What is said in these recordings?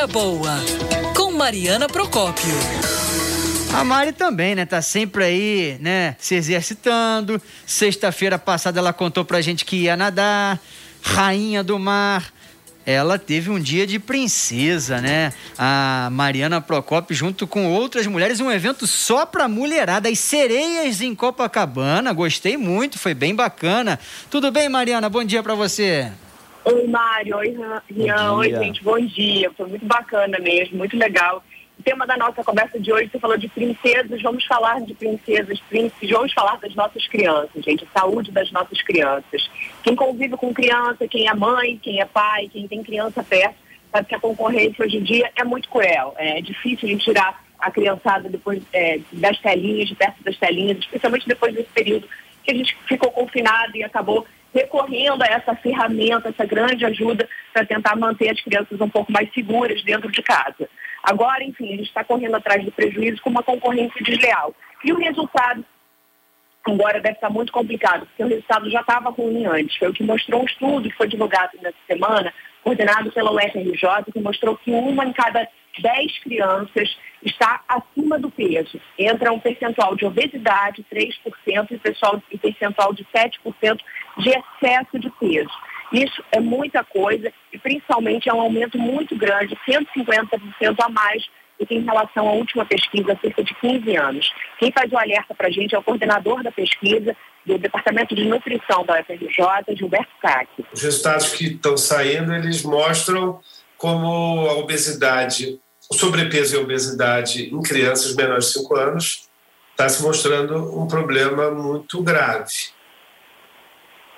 Vida Boa, com Mariana Procópio. A Mari também, né? Tá sempre aí, né? Se exercitando. Sexta-feira passada ela contou pra gente que ia nadar. Rainha do mar. Ela teve um dia de princesa, né? A Mariana Procópio, junto com outras mulheres, um evento só pra mulherada. As sereias em Copacabana. Gostei muito, foi bem bacana. Tudo bem, Mariana? Bom dia pra você. Oi, Mário. Oi, Rian. Oi, gente. Bom dia. Foi muito bacana mesmo, muito legal. O tema da nossa conversa de hoje, você falou de princesas, vamos falar de princesas, príncipes, vamos falar das nossas crianças, gente, a saúde das nossas crianças. Quem convive com criança, quem é mãe, quem é pai, quem tem criança perto, sabe que a concorrência hoje em dia é muito cruel. É difícil a gente tirar a criançada depois é, das telinhas, de perto das telinhas, especialmente depois desse período que a gente ficou confinado e acabou recorrendo a essa ferramenta, essa grande ajuda para tentar manter as crianças um pouco mais seguras dentro de casa. Agora, enfim, a gente está correndo atrás do prejuízo com uma concorrência desleal. E o resultado agora deve estar muito complicado, porque o resultado já estava ruim antes. Foi o que mostrou um estudo que foi divulgado nessa semana, coordenado pela UFRJ, que mostrou que uma em cada 10 crianças está acima do peso. Entra um percentual de obesidade, 3%, e, pessoal, e percentual de 7% de excesso de peso. Isso é muita coisa e principalmente é um aumento muito grande, 150% a mais do que em relação à última pesquisa, há cerca de 15 anos. Quem faz o alerta para a gente é o coordenador da pesquisa do Departamento de Nutrição da UFRJ, Gilberto Cacchi. Os resultados que estão saindo, eles mostram como a obesidade, o sobrepeso e a obesidade em crianças menores de 5 anos está se mostrando um problema muito grave.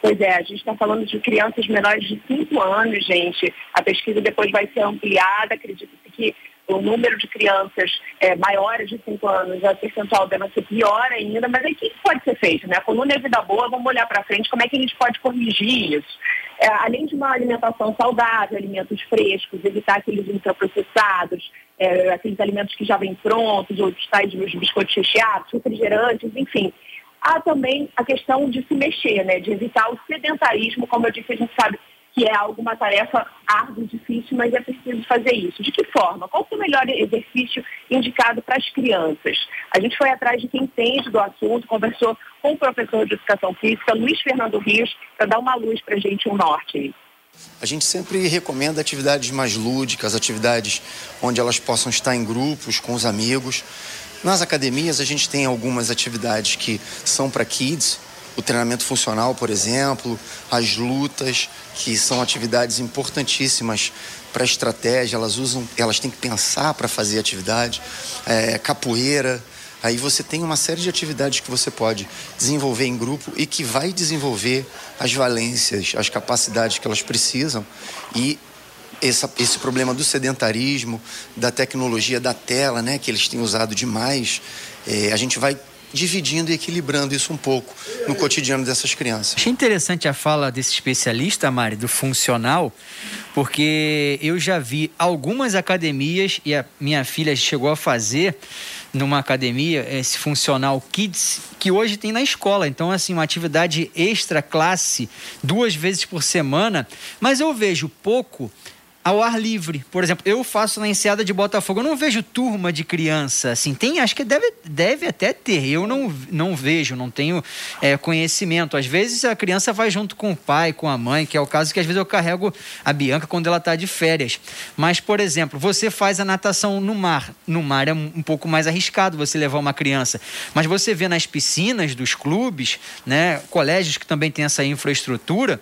Pois é, a gente está falando de crianças menores de 5 anos, gente. A pesquisa depois vai ser ampliada, acredito que o número de crianças é, maiores de 5 anos, a percentual deve ser pior ainda, mas aí o que pode ser feito? Né? A coluna é vida boa, vamos olhar para frente, como é que a gente pode corrigir isso? É, além de uma alimentação saudável, alimentos frescos, evitar aqueles ultraprocessados, é, aqueles alimentos que já vêm prontos, os tais os biscoitos recheados, refrigerantes, enfim. Há também a questão de se mexer, né? de evitar o sedentarismo, como eu disse, a gente sabe que é alguma tarefa árdua, difícil, mas é preciso fazer isso. De que forma? Qual é o melhor exercício indicado para as crianças? A gente foi atrás de quem entende do assunto, conversou com o professor de Educação Física, Luiz Fernando Rios, para dar uma luz para a gente, um norte. A gente sempre recomenda atividades mais lúdicas, atividades onde elas possam estar em grupos, com os amigos. Nas academias, a gente tem algumas atividades que são para kids, o treinamento funcional, por exemplo, as lutas, que são atividades importantíssimas para a estratégia, elas usam, elas têm que pensar para fazer atividade, é, capoeira. Aí você tem uma série de atividades que você pode desenvolver em grupo e que vai desenvolver as valências, as capacidades que elas precisam e essa, esse problema do sedentarismo, da tecnologia da tela, né, que eles têm usado demais, é, a gente vai dividindo e equilibrando isso um pouco no cotidiano dessas crianças. Achei interessante a fala desse especialista, Mari, do funcional, porque eu já vi algumas academias e a minha filha chegou a fazer numa academia esse funcional kids que hoje tem na escola. Então, assim, uma atividade extra classe duas vezes por semana, mas eu vejo pouco ao ar livre. Por exemplo, eu faço na enseada de Botafogo, eu não vejo turma de criança, assim, tem, acho que deve, deve até ter, eu não, não vejo, não tenho é, conhecimento. Às vezes a criança vai junto com o pai, com a mãe, que é o caso que às vezes eu carrego a Bianca quando ela está de férias. Mas, por exemplo, você faz a natação no mar. No mar é um pouco mais arriscado você levar uma criança. Mas você vê nas piscinas dos clubes, né, colégios que também têm essa infraestrutura,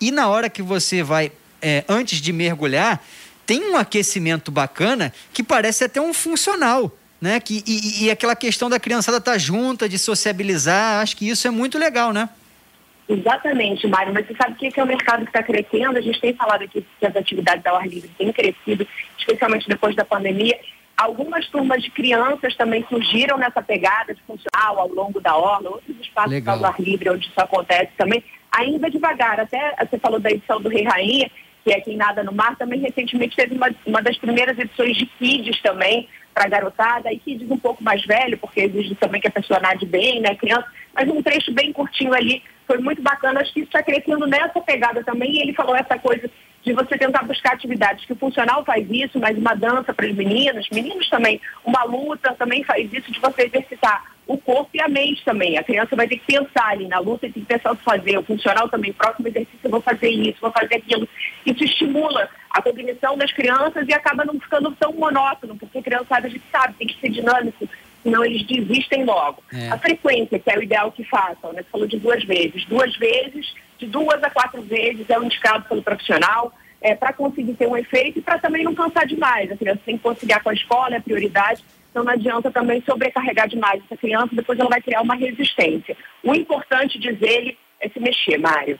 e na hora que você vai é, antes de mergulhar, tem um aquecimento bacana que parece até um funcional. Né? Que, e, e aquela questão da criançada estar tá junta, de sociabilizar, acho que isso é muito legal, né? Exatamente, Mário. Mas você sabe que é o mercado que está crescendo? A gente tem falado aqui que as atividades da ar livre têm crescido, especialmente depois da pandemia. Algumas turmas de crianças também surgiram nessa pegada de funcional ao longo da orla, outros espaços ao ar livre onde isso acontece também, ainda devagar. Até você falou da edição do Rei Rainha, que é Quem Nada no Mar, também recentemente teve uma, uma das primeiras edições de Kids também, para garotada, e Kids um pouco mais velho, porque exige também que a pessoa nade bem, né, criança, mas um trecho bem curtinho ali, foi muito bacana, acho que isso está crescendo nessa pegada também, e ele falou essa coisa de você tentar buscar atividades que o funcional faz isso, mas uma dança para as meninas, meninos também, uma luta também faz isso, de você exercitar o corpo e a mente também. A criança vai ter que pensar ali na luta, tem que pensar o que fazer. O funcional também, próximo exercício eu vou fazer isso, vou fazer aquilo. Isso estimula a cognição das crianças e acaba não ficando tão monótono, porque a criançada a gente sabe, tem que ser dinâmico, senão eles desistem logo. É. A frequência, que é o ideal que façam, né? Você falou de duas vezes. Duas vezes, de duas a quatro vezes é o indicado pelo profissional. É, para conseguir ter um efeito e para também não cansar demais. A criança tem que conciliar com a escola, é prioridade, então não adianta também sobrecarregar demais essa criança, depois ela vai criar uma resistência. O importante, diz ele, é se mexer, Mário.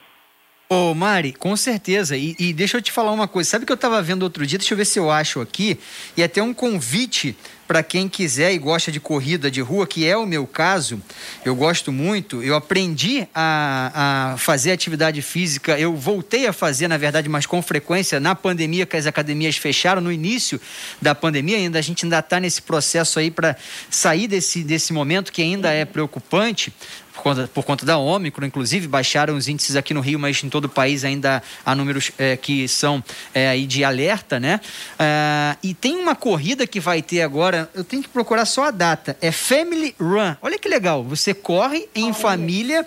Ô, Mari, com certeza. E, e, deixa eu te falar uma coisa. Sabe que eu estava vendo outro dia? Deixa eu ver se eu acho aqui. E até um convite para quem quiser e gosta de corrida de rua, que é o meu caso, eu gosto muito. Eu aprendi a, a fazer atividade física. Eu voltei a fazer, na verdade, mas com frequência na pandemia, que as academias fecharam no início da pandemia. Ainda a gente ainda está nesse processo aí para sair desse, desse momento que ainda é preocupante por conta, por conta da Ômicron, inclusive, baixaram os índices aqui no Rio, mas em todo o país ainda há números é, que são é, aí de alerta, né? Ah, e tem uma corrida que vai ter agora, eu tenho que procurar só a data, é Family Run. Olha que legal, você corre em família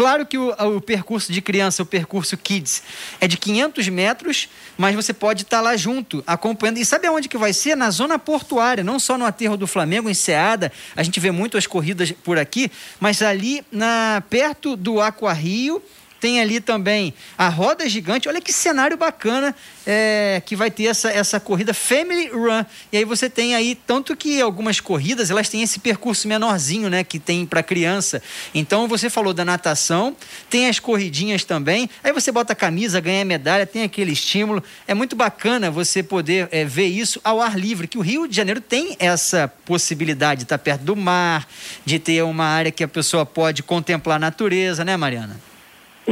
Claro que o, o, percurso de criança, o percurso kids, é de 500 metros, mas você pode estar lá junto, acompanhando. E sabe aonde que vai ser? Na zona portuária, não só no aterro do Flamengo, em Ceada. A gente vê muito as corridas por aqui, mas ali na perto do Aqua Rio tem ali também a roda gigante. Olha que cenário bacana é, que vai ter essa, essa corrida Family Run. E aí você tem aí, tanto que algumas corridas elas têm esse percurso menorzinho, né? Que tem para criança. Então você falou da natação, tem as corridinhas também. Aí você bota a camisa, ganha medalha, tem aquele estímulo. É muito bacana você poder é, ver isso ao ar livre, que o Rio de Janeiro tem essa possibilidade de estar perto do mar, de ter uma área que a pessoa pode contemplar a natureza, né, Mariana?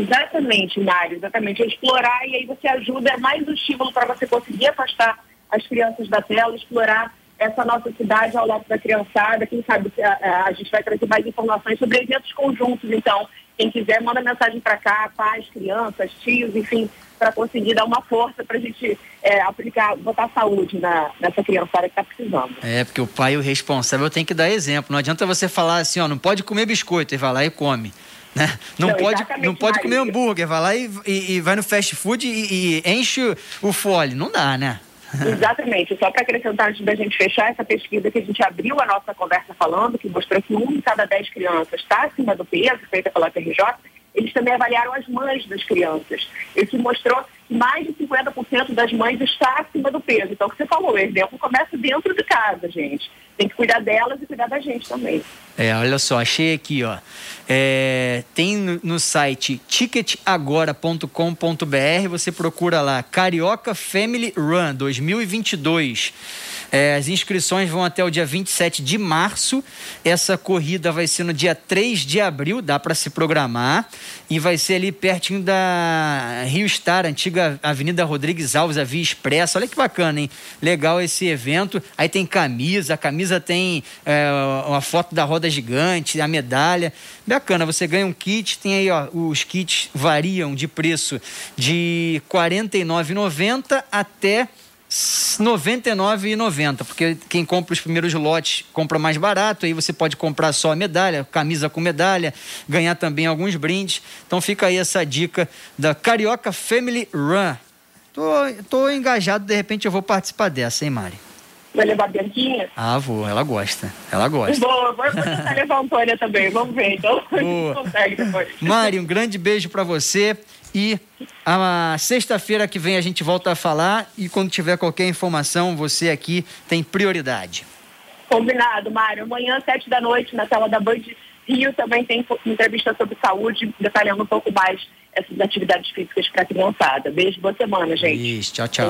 Exatamente, Mário, exatamente. É explorar e aí você ajuda, é mais um estímulo para você conseguir afastar as crianças da tela, explorar essa nossa cidade ao lado da criançada. Quem sabe a, a, a gente vai trazer mais informações sobre eventos conjuntos. Então, quem quiser, manda mensagem para cá, pais, crianças, tios, enfim, para conseguir dar uma força para a gente é, aplicar, botar saúde na, nessa criançada que está precisando. É, porque o pai, o responsável, tem que dar exemplo. Não adianta você falar assim, ó, não pode comer biscoito, e vai lá e come. Né? Não, não, pode, não pode comer hambúrguer, vai lá e, e, e vai no fast food e, e, enche o fole. Não dá, né? Exatamente. Só para acrescentar, antes da gente fechar essa pesquisa que a gente abriu a nossa conversa falando, que mostrou que um em cada dez crianças está acima do peso, feita pela PRJ, eles também avaliaram as mães das crianças. Isso mostrou mais de 50% das mães está acima do peso. Então, o que você falou, o exemplo começa dentro de casa, gente. Tem que cuidar delas e cuidar da gente também. É, olha só, achei aqui, ó. É, tem no, no site ticketagora.com.br, você procura lá, Carioca Family Run 2022. É, as inscrições vão até o dia 27 de março. Essa corrida vai ser no dia 3 de abril, dá para se programar. E vai ser ali pertinho da Rio Star, antiga Avenida Rodrigues Alves, a Via Expressa. Olha que bacana, hein? Legal esse evento. Aí tem camisa, a camisa tem é, uma foto da roda gigante, a medalha. Bacana, você ganha um kit, tem aí, ó, os kits variam de preço de R$ 49,90 até 99,90, porque quem compra os primeiros lotes compra mais barato, aí você pode comprar só a medalha, camisa com medalha, ganhar também alguns brindes. Então fica aí essa dica da Carioca Family Run. Tô, tô engajado, de repente eu vou participar dessa, hein, Mari? Vai levar a Bianquinha? Ah, vou, ela gosta. Ela gosta. Boa, vou tentar levar a Antônia também, vamos ver, então. Boa. consegue depois. Mari, um grande beijo para você. E a sexta-feira que vem a gente volta a falar e quando tiver qualquer informação, você aqui tem prioridade. Combinado, Mário. Amanhã, sete da noite, na tela da Band Rio, também tem entrevista sobre saúde, detalhando um pouco mais essas atividades físicas para a criançada. Beijo, boa semana, gente. Isso, tchau, tchau.